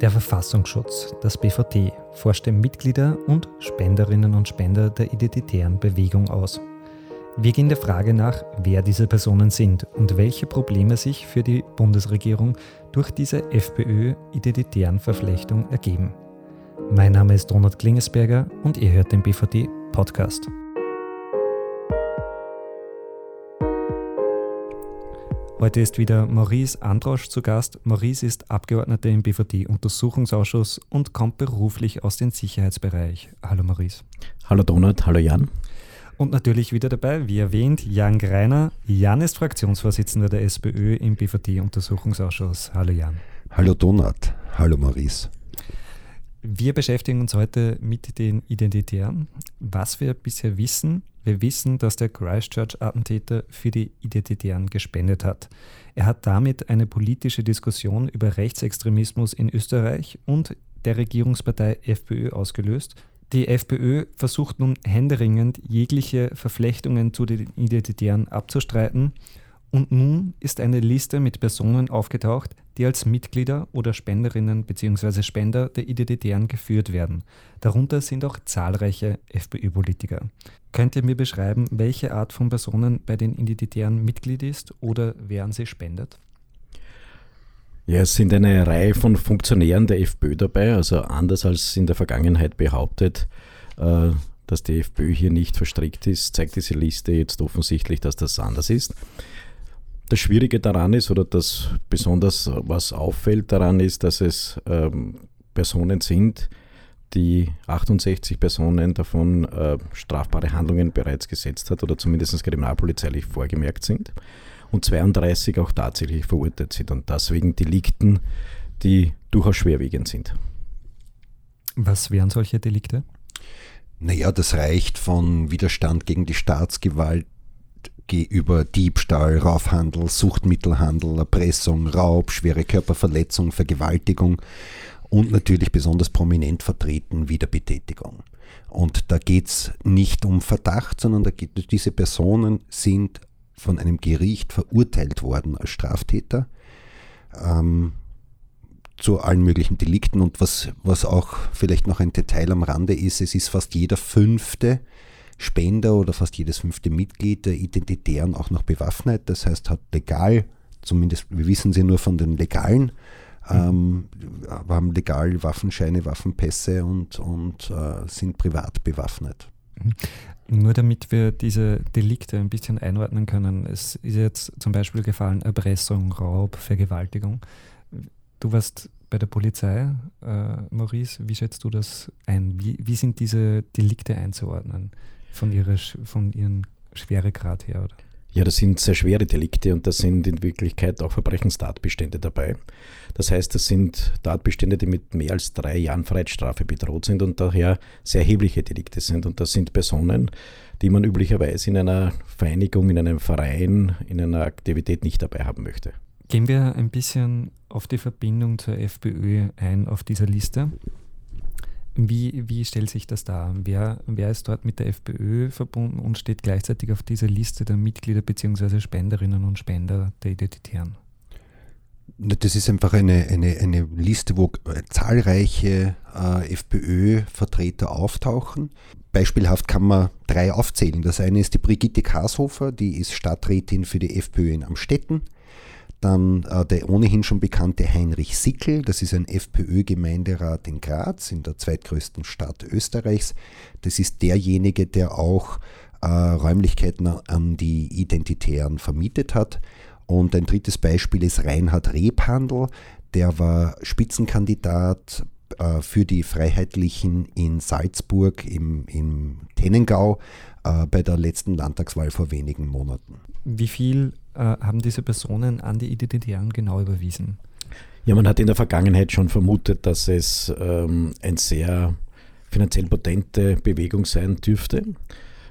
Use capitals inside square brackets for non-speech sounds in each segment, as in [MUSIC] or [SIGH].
Der Verfassungsschutz, das BVD, forscht Mitglieder und Spenderinnen und Spender der identitären Bewegung aus. Wir gehen der Frage nach, wer diese Personen sind und welche Probleme sich für die Bundesregierung durch diese FPÖ-identitären Verflechtung ergeben. Mein Name ist Donald Klingesberger und ihr hört den BVD Podcast. Heute ist wieder Maurice Androsch zu Gast. Maurice ist Abgeordneter im BVD-Untersuchungsausschuss und kommt beruflich aus dem Sicherheitsbereich. Hallo Maurice. Hallo Donald, hallo Jan. Und natürlich wieder dabei, wie erwähnt, Jan Greiner. Jan ist Fraktionsvorsitzender der SPÖ im BVD-Untersuchungsausschuss. Hallo Jan. Hallo Donald, hallo Maurice. Wir beschäftigen uns heute mit den Identitären. Was wir bisher wissen, wir wissen, dass der Christchurch-Attentäter für die Identitären gespendet hat. Er hat damit eine politische Diskussion über Rechtsextremismus in Österreich und der Regierungspartei FPÖ ausgelöst. Die FPÖ versucht nun händeringend, jegliche Verflechtungen zu den Identitären abzustreiten und nun ist eine Liste mit Personen aufgetaucht, die als Mitglieder oder Spenderinnen bzw. Spender der Identitären geführt werden. Darunter sind auch zahlreiche FPÖ-Politiker. Könnt ihr mir beschreiben, welche Art von Personen bei den Identitären Mitglied ist oder wer an sie spendet? Ja, es sind eine Reihe von Funktionären der FPÖ dabei, also anders als in der Vergangenheit behauptet, äh, dass die FPÖ hier nicht verstrickt ist, zeigt diese Liste jetzt offensichtlich, dass das anders ist. Das Schwierige daran ist, oder das besonders was auffällt daran ist, dass es ähm, Personen sind, die 68 Personen davon äh, strafbare Handlungen bereits gesetzt hat oder zumindest kriminalpolizeilich vorgemerkt sind und 32 auch tatsächlich verurteilt sind und deswegen Delikten, die durchaus schwerwiegend sind. Was wären solche Delikte? Naja, das reicht von Widerstand gegen die Staatsgewalt über Diebstahl, Raufhandel, Suchtmittelhandel, Erpressung, Raub, schwere Körperverletzung, Vergewaltigung und natürlich besonders prominent vertreten Wiederbetätigung. Und da geht es nicht um Verdacht, sondern da geht, diese Personen sind von einem Gericht verurteilt worden als Straftäter ähm, zu allen möglichen Delikten. Und was, was auch vielleicht noch ein Detail am Rande ist, es ist fast jeder fünfte Spender oder fast jedes fünfte Mitglied der Identitären auch noch bewaffnet. Das heißt, hat legal, zumindest wir wissen sie nur von den legalen, mhm. haben legal Waffenscheine, Waffenpässe und, und äh, sind privat bewaffnet. Mhm. Nur damit wir diese Delikte ein bisschen einordnen können. Es ist jetzt zum Beispiel gefallen Erpressung, Raub, Vergewaltigung. Du warst bei der Polizei, äh, Maurice, wie schätzt du das ein? Wie, wie sind diese Delikte einzuordnen? Von, ihrer, von ihren Schweregrad her, oder? Ja, das sind sehr schwere Delikte und da sind in Wirklichkeit auch Verbrechenstatbestände dabei. Das heißt, das sind Tatbestände, die mit mehr als drei Jahren Freiheitsstrafe bedroht sind und daher sehr erhebliche Delikte sind. Und das sind Personen, die man üblicherweise in einer Vereinigung, in einem Verein, in einer Aktivität nicht dabei haben möchte. Gehen wir ein bisschen auf die Verbindung zur FPÖ ein auf dieser Liste. Wie, wie stellt sich das dar? Wer, wer ist dort mit der FPÖ verbunden und steht gleichzeitig auf dieser Liste der Mitglieder bzw. Spenderinnen und Spender der Identitären? Das ist einfach eine, eine, eine Liste, wo zahlreiche äh, FPÖ-Vertreter auftauchen. Beispielhaft kann man drei aufzählen. Das eine ist die Brigitte Kashofer, die ist Stadträtin für die FPÖ in Amstetten. Dann äh, der ohnehin schon bekannte Heinrich Sickel, das ist ein FPÖ-Gemeinderat in Graz, in der zweitgrößten Stadt Österreichs. Das ist derjenige, der auch äh, Räumlichkeiten an die Identitären vermietet hat. Und ein drittes Beispiel ist Reinhard Rebhandel, der war Spitzenkandidat äh, für die Freiheitlichen in Salzburg im, im Tennengau äh, bei der letzten Landtagswahl vor wenigen Monaten. Wie viel äh, haben diese Personen an die Identitären genau überwiesen? Ja, man hat in der Vergangenheit schon vermutet, dass es ähm, eine sehr finanziell potente Bewegung sein dürfte.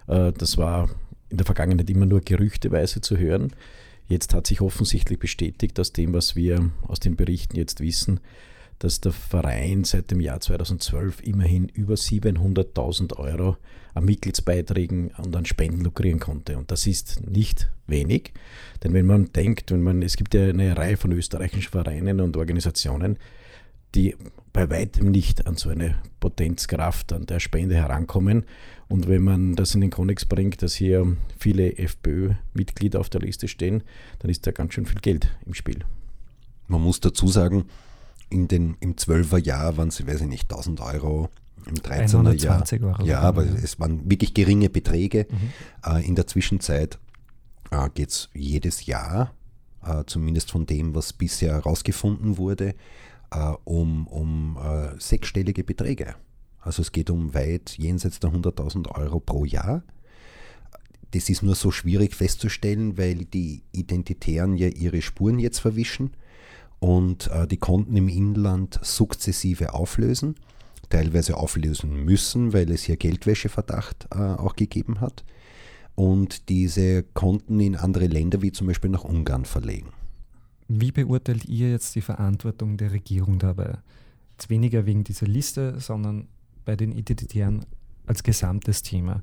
Äh, das war in der Vergangenheit immer nur gerüchteweise zu hören. Jetzt hat sich offensichtlich bestätigt, aus dem, was wir aus den Berichten jetzt wissen, dass der Verein seit dem Jahr 2012 immerhin über 700.000 Euro an Mitgliedsbeiträgen und an Spenden lukrieren konnte. Und das ist nicht wenig, denn wenn man denkt, wenn man, es gibt ja eine Reihe von österreichischen Vereinen und Organisationen, die bei weitem nicht an so eine Potenzkraft an der Spende herankommen. Und wenn man das in den Kontext bringt, dass hier viele FPÖ-Mitglieder auf der Liste stehen, dann ist da ganz schön viel Geld im Spiel. Man muss dazu sagen, in den, im 12er Jahr waren es, weiß ich nicht, 1000 Euro, im 13er Jahr. Euro ja, aber ja. es waren wirklich geringe Beträge. Mhm. Äh, in der Zwischenzeit äh, geht es jedes Jahr, äh, zumindest von dem, was bisher herausgefunden wurde, äh, um, um äh, sechsstellige Beträge. Also es geht um weit jenseits der 100.000 Euro pro Jahr. Das ist nur so schwierig festzustellen, weil die Identitären ja ihre Spuren jetzt verwischen und äh, die Konten im Inland sukzessive auflösen, teilweise auflösen müssen, weil es hier Geldwäscheverdacht äh, auch gegeben hat und diese Konten in andere Länder wie zum Beispiel nach Ungarn verlegen. Wie beurteilt ihr jetzt die Verantwortung der Regierung dabei? Jetzt weniger wegen dieser Liste, sondern bei den Identitären als gesamtes Thema.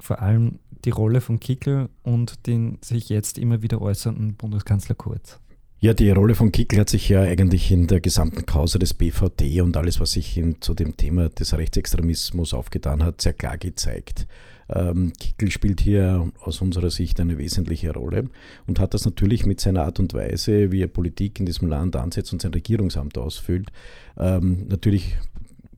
Vor allem die Rolle von Kickel und den sich jetzt immer wieder äußernden Bundeskanzler Kurz. Ja, die Rolle von Kickel hat sich ja eigentlich in der gesamten Causa des BVD und alles, was sich in, zu dem Thema des Rechtsextremismus aufgetan hat, sehr klar gezeigt. Ähm, Kickel spielt hier aus unserer Sicht eine wesentliche Rolle und hat das natürlich mit seiner Art und Weise, wie er Politik in diesem Land ansetzt und sein Regierungsamt ausfüllt, ähm, natürlich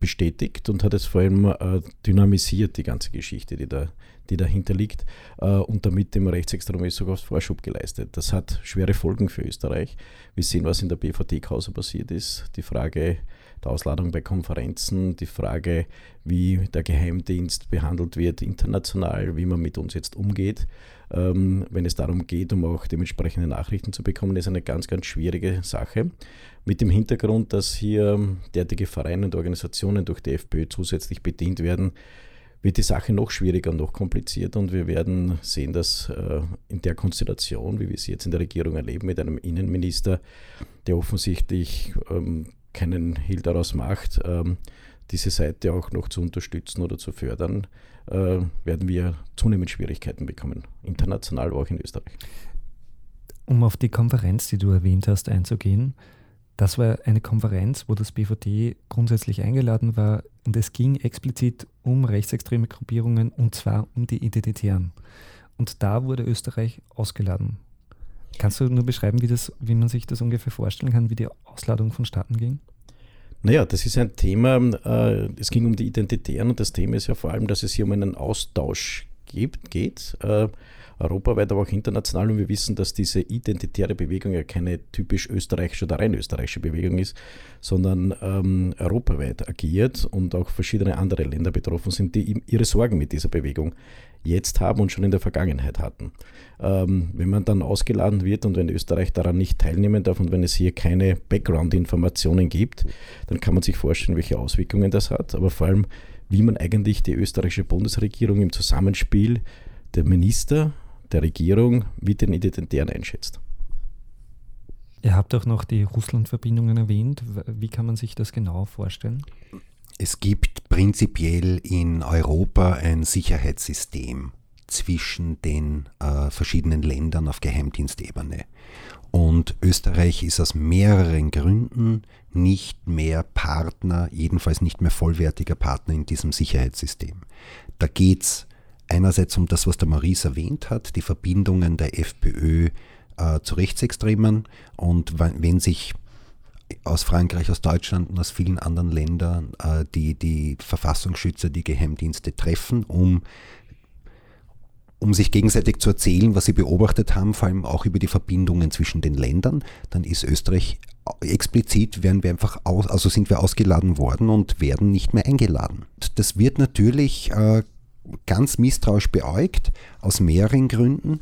bestätigt und hat es vor allem äh, dynamisiert, die ganze Geschichte, die, da, die dahinter liegt, äh, und damit dem Rechtsextremismus Vorschub geleistet. Das hat schwere Folgen für Österreich. Wir sehen, was in der BVD-Causa passiert ist. Die Frage der Ausladung bei Konferenzen, die Frage, wie der Geheimdienst behandelt wird international, wie man mit uns jetzt umgeht. Ähm, wenn es darum geht, um auch dementsprechende Nachrichten zu bekommen, ist eine ganz, ganz schwierige Sache. Mit dem Hintergrund, dass hier derartige Vereine und Organisationen durch die FPÖ zusätzlich bedient werden, wird die Sache noch schwieriger noch komplizierter und wir werden sehen, dass äh, in der Konstellation, wie wir sie jetzt in der Regierung erleben, mit einem Innenminister, der offensichtlich ähm, keinen Hehl daraus macht, ähm, diese Seite auch noch zu unterstützen oder zu fördern, äh, werden wir zunehmend Schwierigkeiten bekommen, international, auch in Österreich. Um auf die Konferenz, die du erwähnt hast, einzugehen, das war eine Konferenz, wo das BVD grundsätzlich eingeladen war und es ging explizit um rechtsextreme Gruppierungen und zwar um die Identitären. Und da wurde Österreich ausgeladen. Kannst du nur beschreiben, wie, das, wie man sich das ungefähr vorstellen kann, wie die Ausladung vonstatten ging? Naja, das ist ein Thema, äh, es ging um die Identitären und das Thema ist ja vor allem, dass es hier um einen Austausch gibt, geht, äh, europaweit, aber auch international. Und wir wissen, dass diese identitäre Bewegung ja keine typisch österreichische oder rein österreichische Bewegung ist, sondern ähm, europaweit agiert und auch verschiedene andere Länder betroffen sind, die ihre Sorgen mit dieser Bewegung jetzt haben und schon in der Vergangenheit hatten. Ähm, wenn man dann ausgeladen wird und wenn Österreich daran nicht teilnehmen darf und wenn es hier keine Background-Informationen gibt, dann kann man sich vorstellen, welche Auswirkungen das hat, aber vor allem, wie man eigentlich die österreichische Bundesregierung im Zusammenspiel der Minister, der Regierung mit den Identitären einschätzt. Ihr habt auch noch die Russland-Verbindungen erwähnt. Wie kann man sich das genau vorstellen? Es gibt prinzipiell in Europa ein Sicherheitssystem zwischen den äh, verschiedenen Ländern auf Geheimdienstebene. Und Österreich ist aus mehreren Gründen nicht mehr Partner, jedenfalls nicht mehr vollwertiger Partner in diesem Sicherheitssystem. Da geht es einerseits um das, was der Maurice erwähnt hat, die Verbindungen der FPÖ äh, zu Rechtsextremen und wenn sich aus Frankreich, aus Deutschland und aus vielen anderen Ländern äh, die, die Verfassungsschützer, die Geheimdienste treffen, um, um sich gegenseitig zu erzählen, was sie beobachtet haben, vor allem auch über die Verbindungen zwischen den Ländern, dann ist Österreich explizit werden wir einfach aus, also sind wir ausgeladen worden und werden nicht mehr eingeladen. Das wird natürlich äh, ganz misstrauisch beäugt, aus mehreren Gründen.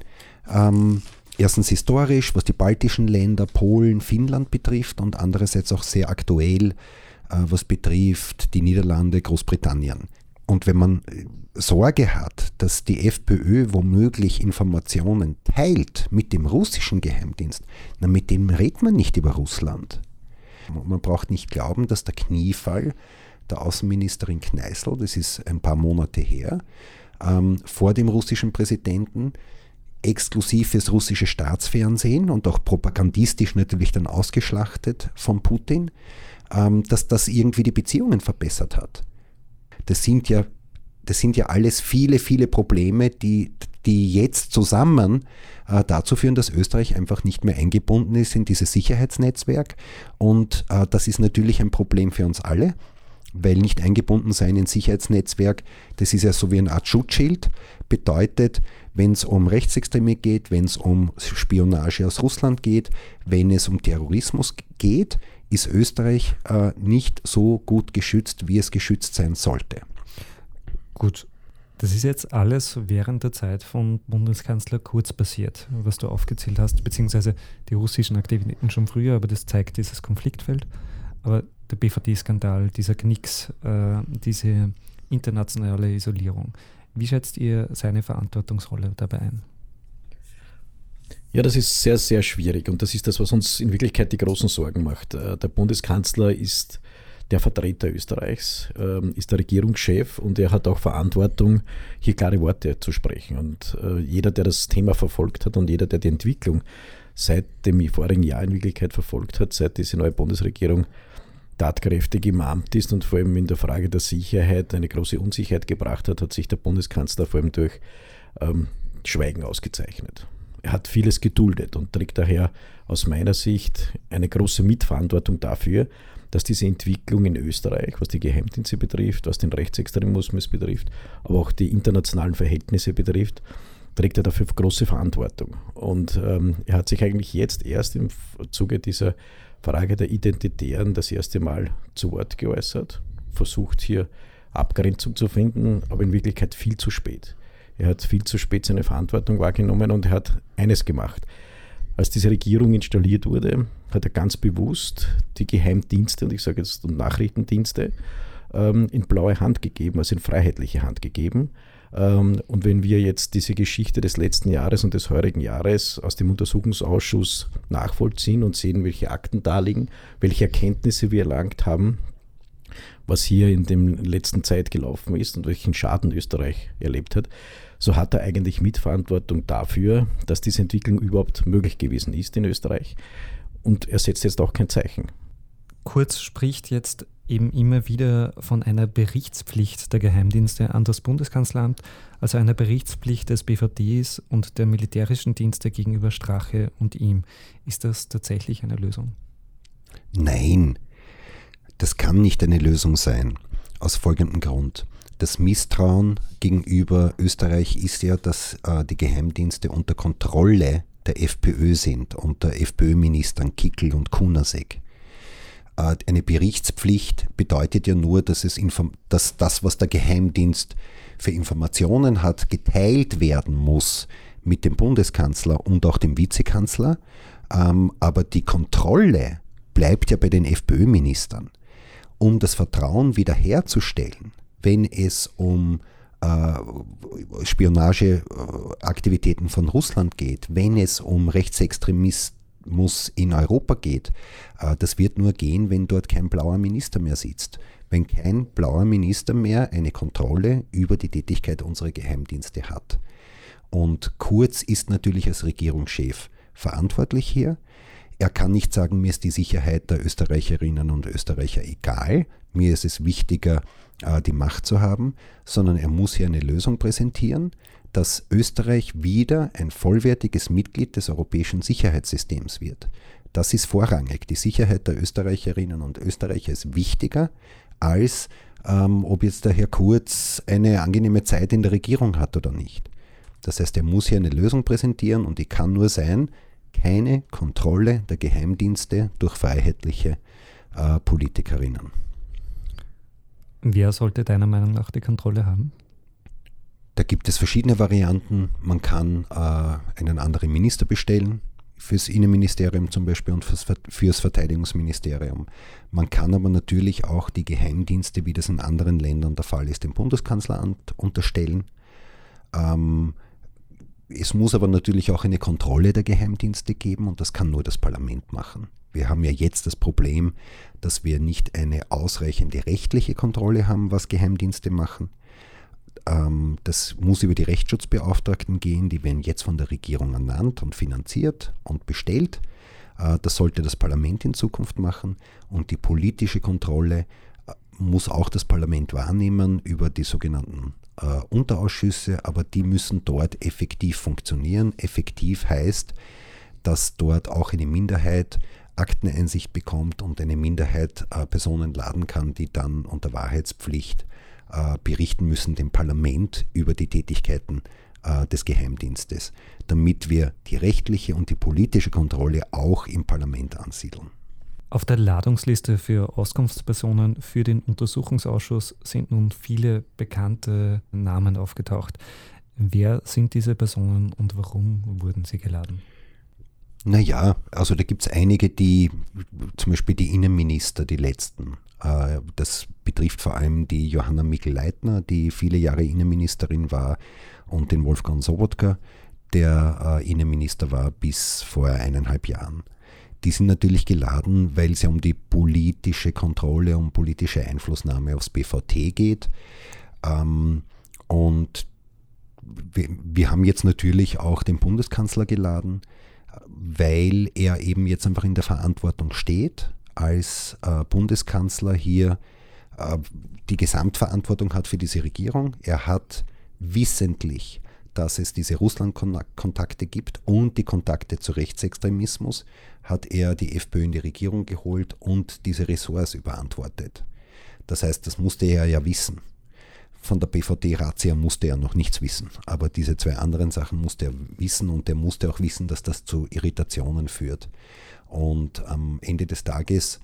Ähm, erstens historisch, was die baltischen Länder, Polen, Finnland betrifft und andererseits auch sehr aktuell, äh, was betrifft die Niederlande, Großbritannien. Und wenn man äh, Sorge hat, dass die FPÖ womöglich Informationen teilt mit dem russischen Geheimdienst, na mit dem redet man nicht über Russland. Man braucht nicht glauben, dass der Kniefall der Außenministerin Kneißl, das ist ein paar Monate her, ähm, vor dem russischen Präsidenten exklusiv fürs russische Staatsfernsehen und auch propagandistisch natürlich dann ausgeschlachtet von Putin, ähm, dass das irgendwie die Beziehungen verbessert hat. Das sind ja, das sind ja alles viele, viele Probleme, die, die jetzt zusammen äh, dazu führen, dass Österreich einfach nicht mehr eingebunden ist in dieses Sicherheitsnetzwerk. Und äh, das ist natürlich ein Problem für uns alle weil nicht eingebunden sein in Sicherheitsnetzwerk, das ist ja so wie eine Art Schutzschild, bedeutet, wenn es um Rechtsextreme geht, wenn es um Spionage aus Russland geht, wenn es um Terrorismus geht, ist Österreich äh, nicht so gut geschützt, wie es geschützt sein sollte. Gut, das ist jetzt alles während der Zeit von Bundeskanzler Kurz passiert, was du aufgezählt hast, beziehungsweise die russischen Aktivitäten schon früher, aber das zeigt dieses Konfliktfeld. Aber der BVD-Skandal, dieser Knicks, äh, diese internationale Isolierung. Wie schätzt ihr seine Verantwortungsrolle dabei ein? Ja, das ist sehr, sehr schwierig und das ist das, was uns in Wirklichkeit die großen Sorgen macht. Äh, der Bundeskanzler ist der Vertreter Österreichs, ähm, ist der Regierungschef und er hat auch Verantwortung, hier klare Worte zu sprechen. Und äh, jeder, der das Thema verfolgt hat und jeder, der die Entwicklung seit dem vorigen Jahr in Wirklichkeit verfolgt hat, seit diese neue Bundesregierung tatkräftig im Amt ist und vor allem in der Frage der Sicherheit eine große Unsicherheit gebracht hat, hat sich der Bundeskanzler vor allem durch ähm, Schweigen ausgezeichnet. Er hat vieles geduldet und trägt daher aus meiner Sicht eine große Mitverantwortung dafür, dass diese Entwicklung in Österreich, was die Geheimdienste betrifft, was den Rechtsextremismus betrifft, aber auch die internationalen Verhältnisse betrifft, trägt er dafür große Verantwortung. Und ähm, er hat sich eigentlich jetzt erst im Zuge dieser Frage der Identitären das erste Mal zu Wort geäußert, versucht hier Abgrenzung zu finden, aber in Wirklichkeit viel zu spät. Er hat viel zu spät seine Verantwortung wahrgenommen und er hat eines gemacht. Als diese Regierung installiert wurde, hat er ganz bewusst die Geheimdienste, und ich sage jetzt Nachrichtendienste, ähm, in blaue Hand gegeben, also in freiheitliche Hand gegeben und wenn wir jetzt diese Geschichte des letzten Jahres und des heurigen Jahres aus dem Untersuchungsausschuss nachvollziehen und sehen, welche Akten da liegen, welche Erkenntnisse wir erlangt haben, was hier in der letzten Zeit gelaufen ist und welchen Schaden Österreich erlebt hat, so hat er eigentlich Mitverantwortung dafür, dass diese Entwicklung überhaupt möglich gewesen ist in Österreich. Und er setzt jetzt auch kein Zeichen. Kurz spricht jetzt eben immer wieder von einer Berichtspflicht der Geheimdienste an das Bundeskanzleramt, also einer Berichtspflicht des BVDs und der militärischen Dienste gegenüber Strache und ihm. Ist das tatsächlich eine Lösung? Nein, das kann nicht eine Lösung sein. Aus folgendem Grund. Das Misstrauen gegenüber Österreich ist ja, dass äh, die Geheimdienste unter Kontrolle der FPÖ sind, unter FPÖ-Ministern Kickel und Kunasek. Äh, eine Berichtspflicht bedeutet ja nur, dass, es dass das, was der Geheimdienst für Informationen hat, geteilt werden muss mit dem Bundeskanzler und auch dem Vizekanzler. Ähm, aber die Kontrolle bleibt ja bei den FPÖ-Ministern. Um das Vertrauen wiederherzustellen, wenn es um äh, Spionageaktivitäten von Russland geht, wenn es um Rechtsextremisten muss in Europa geht, äh, das wird nur gehen, wenn dort kein blauer Minister mehr sitzt. Wenn kein blauer Minister mehr eine Kontrolle über die Tätigkeit unserer Geheimdienste hat. Und Kurz ist natürlich als Regierungschef verantwortlich hier. Er kann nicht sagen, mir ist die Sicherheit der Österreicherinnen und Österreicher egal, mir ist es wichtiger, äh, die Macht zu haben, sondern er muss hier eine Lösung präsentieren, dass Österreich wieder ein vollwertiges Mitglied des europäischen Sicherheitssystems wird. Das ist vorrangig. Die Sicherheit der Österreicherinnen und Österreicher ist wichtiger, als ähm, ob jetzt der Herr Kurz eine angenehme Zeit in der Regierung hat oder nicht. Das heißt, er muss hier eine Lösung präsentieren und die kann nur sein, keine Kontrolle der Geheimdienste durch freiheitliche äh, Politikerinnen. Wer sollte deiner Meinung nach die Kontrolle haben? Da gibt es verschiedene Varianten. Man kann äh, einen anderen Minister bestellen, fürs Innenministerium zum Beispiel und fürs, fürs Verteidigungsministerium. Man kann aber natürlich auch die Geheimdienste, wie das in anderen Ländern der Fall ist, dem Bundeskanzleramt unterstellen. Ähm, es muss aber natürlich auch eine Kontrolle der Geheimdienste geben und das kann nur das Parlament machen. Wir haben ja jetzt das Problem, dass wir nicht eine ausreichende rechtliche Kontrolle haben, was Geheimdienste machen. Ähm, das muss über die Rechtsschutzbeauftragten gehen, die werden jetzt von der Regierung ernannt und finanziert und bestellt. Äh, das sollte das Parlament in Zukunft machen und die politische Kontrolle äh, muss auch das Parlament wahrnehmen über die sogenannten äh, Unterausschüsse, aber die müssen dort effektiv funktionieren. Effektiv heißt, dass dort auch eine Minderheit Akteneinsicht bekommt und eine Minderheit äh, Personen laden kann, die dann unter Wahrheitspflicht äh, berichten müssen dem Parlament über die Tätigkeiten äh, des Geheimdienstes, damit wir die rechtliche und die politische Kontrolle auch im Parlament ansiedeln. Auf der Ladungsliste für Auskunftspersonen für den Untersuchungsausschuss sind nun viele bekannte Namen aufgetaucht. Wer sind diese Personen und warum wurden sie geladen? Naja, also da gibt es einige, die, zum Beispiel die Innenminister, die letzten. Äh, das betrifft vor allem die Johanna Mikl-Leitner, die viele Jahre Innenministerin war, und den Wolfgang Sobotka, der äh, Innenminister war bis vor eineinhalb Jahren. Die sind natürlich geladen, weil es ja um die politische Kontrolle, um politische Einflussnahme aufs BVT geht. Ähm, und wir haben jetzt natürlich auch den Bundeskanzler geladen weil er eben jetzt einfach in der Verantwortung steht, als äh, Bundeskanzler hier äh, die Gesamtverantwortung hat für diese Regierung. Er hat wissentlich, dass es diese Russland-Kontakte gibt und die Kontakte zu Rechtsextremismus, hat er die FPÖ in die Regierung geholt und diese Ressorts überantwortet. Das heißt, das musste er ja wissen. Von der BVD-Razzia musste er noch nichts wissen, aber diese zwei anderen Sachen musste er wissen und er musste auch wissen, dass das zu Irritationen führt. Und am Ende des Tages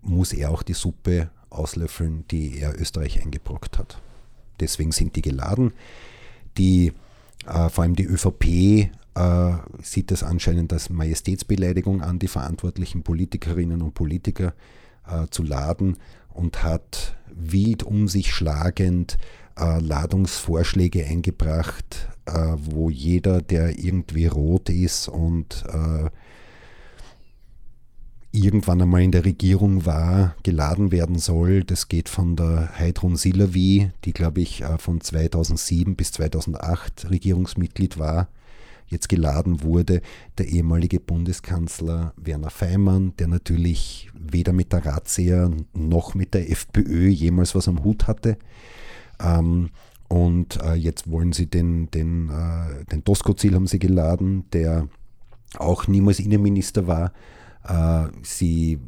muss er auch die Suppe auslöffeln, die er Österreich eingebrockt hat. Deswegen sind die geladen. Die, äh, vor allem die ÖVP äh, sieht das anscheinend als Majestätsbeleidigung an, die verantwortlichen Politikerinnen und Politiker äh, zu laden und hat wild um sich schlagend äh, Ladungsvorschläge eingebracht, äh, wo jeder, der irgendwie rot ist und äh, irgendwann einmal in der Regierung war, geladen werden soll. Das geht von der Heidrun Silavi, die glaube ich äh, von 2007 bis 2008 Regierungsmitglied war, jetzt geladen wurde, der ehemalige Bundeskanzler Werner Feimann, der natürlich weder mit der Razzia noch mit der FPÖ jemals was am Hut hatte. Ähm, und äh, jetzt wollen sie den, den, äh, den Doskozil haben sie geladen, der auch niemals Innenminister war. Äh, sie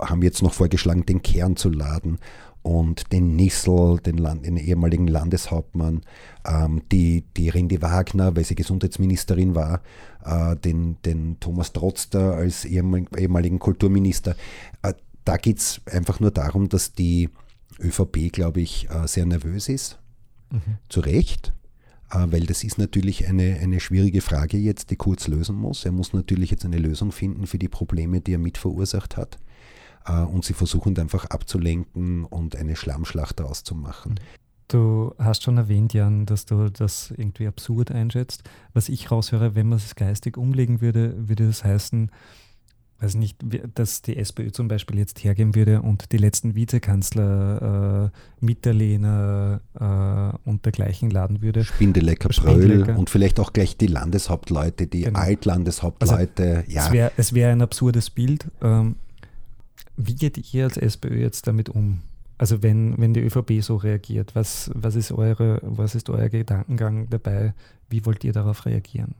haben jetzt noch vorgeschlagen, den Kern zu laden und den Nissel, den, Land, den ehemaligen Landeshauptmann, ähm, die, die Rindi Wagner, weil sie Gesundheitsministerin war, äh, den, den Thomas Trotzter als ehemaligen Kulturminister. Äh, da geht es einfach nur darum, dass die ÖVP, glaube ich, äh, sehr nervös ist. Mhm. Zu Recht, weil das ist natürlich eine, eine schwierige Frage jetzt, die Kurz lösen muss. Er muss natürlich jetzt eine Lösung finden für die Probleme, die er mit verursacht hat. Äh, und sie versuchen einfach abzulenken und eine Schlammschlacht daraus zu machen. Du hast schon erwähnt, Jan, dass du das irgendwie absurd einschätzt. Was ich raushöre, wenn man es geistig umlegen würde, würde das heißen, weiß nicht, dass die SPÖ zum Beispiel jetzt hergehen würde und die letzten Vizekanzler äh, Mitterlehner äh, und dergleichen laden würde. Spindelecker, Bröll und vielleicht auch gleich die Landeshauptleute, die genau. Altlandeshauptleute. Also, ja. Es wäre wär ein absurdes Bild. Ähm, wie geht ihr als SPÖ jetzt damit um? Also wenn, wenn die ÖVP so reagiert, was, was, ist eure, was ist euer Gedankengang dabei? Wie wollt ihr darauf reagieren?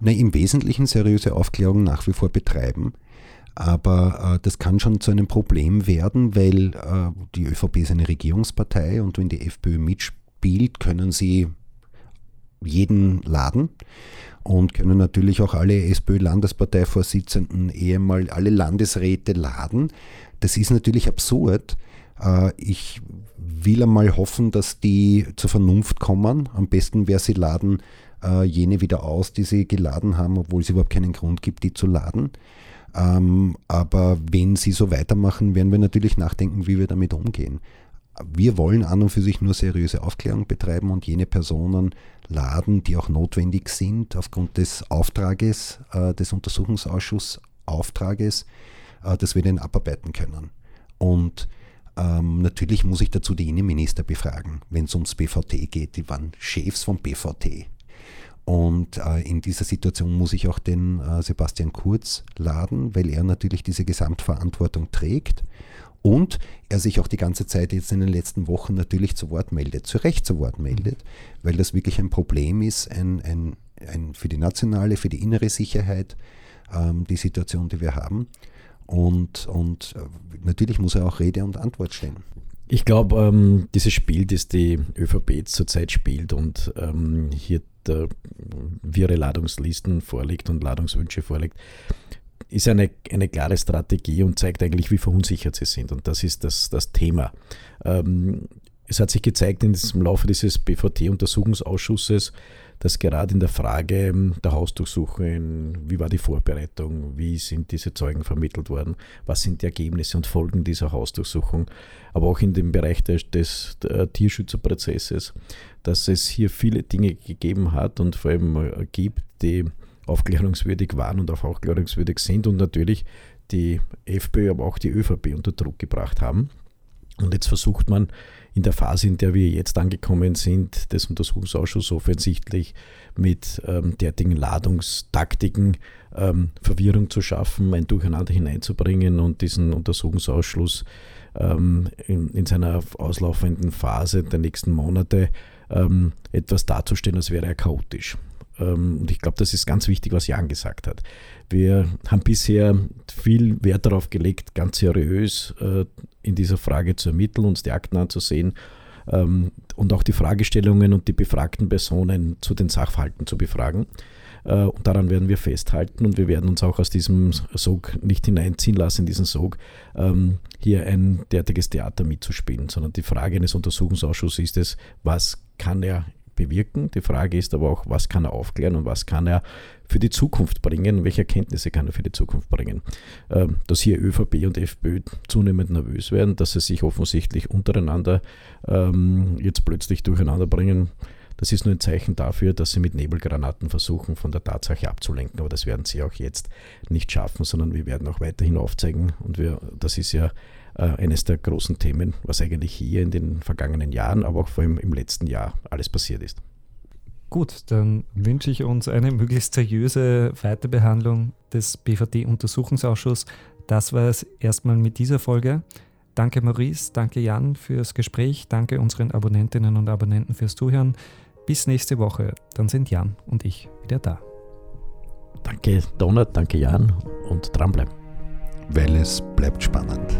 Na, Im Wesentlichen seriöse Aufklärung nach wie vor betreiben. Aber äh, das kann schon zu einem Problem werden, weil äh, die ÖVP ist eine Regierungspartei und wenn die FPÖ mitspielt, können sie jeden laden und können natürlich auch alle SPÖ-Landesparteivorsitzenden ehemal alle Landesräte laden. Das ist natürlich absurd. Äh, ich will einmal hoffen, dass die zur Vernunft kommen. Am besten wäre, sie laden äh, jene wieder aus, die sie geladen haben, obwohl es überhaupt keinen Grund gibt, die zu laden. Ähm, aber wenn sie so weitermachen, werden wir natürlich nachdenken, wie wir damit umgehen. Wir wollen an und für sich nur seriöse Aufklärung betreiben und jene Personen laden, die auch notwendig sind aufgrund des Auftrages, äh, des Untersuchungsausschussauftrages, äh, dass wir den abarbeiten können. Und Ähm, natürlich muss ich dazu die Innenminister befragen, wenn es ums BVT geht. Die waren Chefs vom BVT. Und äh, in dieser Situation muss ich auch den äh, Sebastian Kurz laden, weil er natürlich diese Gesamtverantwortung trägt und er sich auch die ganze Zeit jetzt in den letzten Wochen natürlich zu Wort meldet, zu Recht zu Wort meldet, weil das wirklich ein Problem ist, ein, ein, ein für die nationale, für die innere Sicherheit, ähm, die Situation, die wir haben. Und, und äh, natürlich muss er auch Rede und Antwort stehen. Ich glaube, ähm, dieses Spiel, das die ÖVP zurzeit spielt und ähm, hier der wirre Ladungslisten vorlegt und Ladungswünsche vorlegt, ist eine, eine klare Strategie und zeigt eigentlich, wie verunsichert sie sind. Und das ist das, das Thema. Ähm, es hat sich gezeigt im Laufe dieses BVT-Untersuchungsausschusses, dass gerade in der Frage ähm, der Hausdurchsuchungen, wie war die Vorbereitung, wie sind diese Zeugen vermittelt worden, was sind die Ergebnisse und Folgen dieser Hausdurchsuchung, aber auch in dem Bereich des, des Tierschützerprozesses, dass es hier viele Dinge gegeben hat und vor allem äh, gibt, die aufklärungswürdig waren und auch aufklärungswürdig sind und natürlich die FPÖ, aber auch die ÖVP unter Druck gebracht haben. Und jetzt versucht man in der Phase, in der wir jetzt angekommen sind, des Untersuchungsausschusses offensichtlich mit ähm, derartigen Ladungstaktiken ähm, Verwirrung zu schaffen, ein Durcheinander hineinzubringen und diesen Untersuchungsausschuss ähm, in, in, seiner auslaufenden Phase der nächsten Monate ähm, etwas darzustellen, als wäre er chaotisch. Ähm, und ich glaube, das ist ganz wichtig, was Jan gesagt hat. Wir haben bisher viel Wert darauf gelegt, ganz seriös äh, in dieser Frage zu ermitteln, uns die Akten anzusehen ähm, und auch die Fragestellungen und die befragten Personen zu den Sachverhalten zu befragen. Äh, und daran werden wir festhalten und wir werden uns auch aus diesem Sog nicht hineinziehen lassen, in diesen Sog, ähm, hier ein derartiges Theater mitzuspielen, sondern die Frage eines Untersuchungsausschusses ist es, was kann er bewirken. Die Frage ist aber auch, was kann er aufklären und was kann er für die Zukunft bringen, welche Erkenntnisse kann er für die Zukunft bringen. Ähm, dass hier ÖVP und FPÖ zunehmend nervös werden, dass sie sich offensichtlich untereinander ähm, jetzt plötzlich durcheinander bringen, das ist nur ein Zeichen dafür, dass sie mit Nebelgranaten versuchen, von der Tatsache abzulenken. Aber das werden sie auch jetzt nicht schaffen, sondern wir werden auch weiterhin aufzeigen. Und wir, das ist ja äh, eines der großen Themen, was eigentlich hier in den vergangenen Jahren, aber auch vor allem im letzten Jahr alles passiert ist. Gut, dann wünsche ich uns eine [LAUGHS] möglichst seriöse Weiterbehandlung des BVD-Untersuchungsausschusses. Das war es erstmal mit dieser Folge. Danke Maurice, danke Jan fürs Gespräch, danke unseren Abonnentinnen und Abonnenten fürs Zuhören. Bis nächste Woche, dann sind Jan und ich wieder da. Danke Donat, danke Jan und dranbleiben. Weil es bleibt spannend.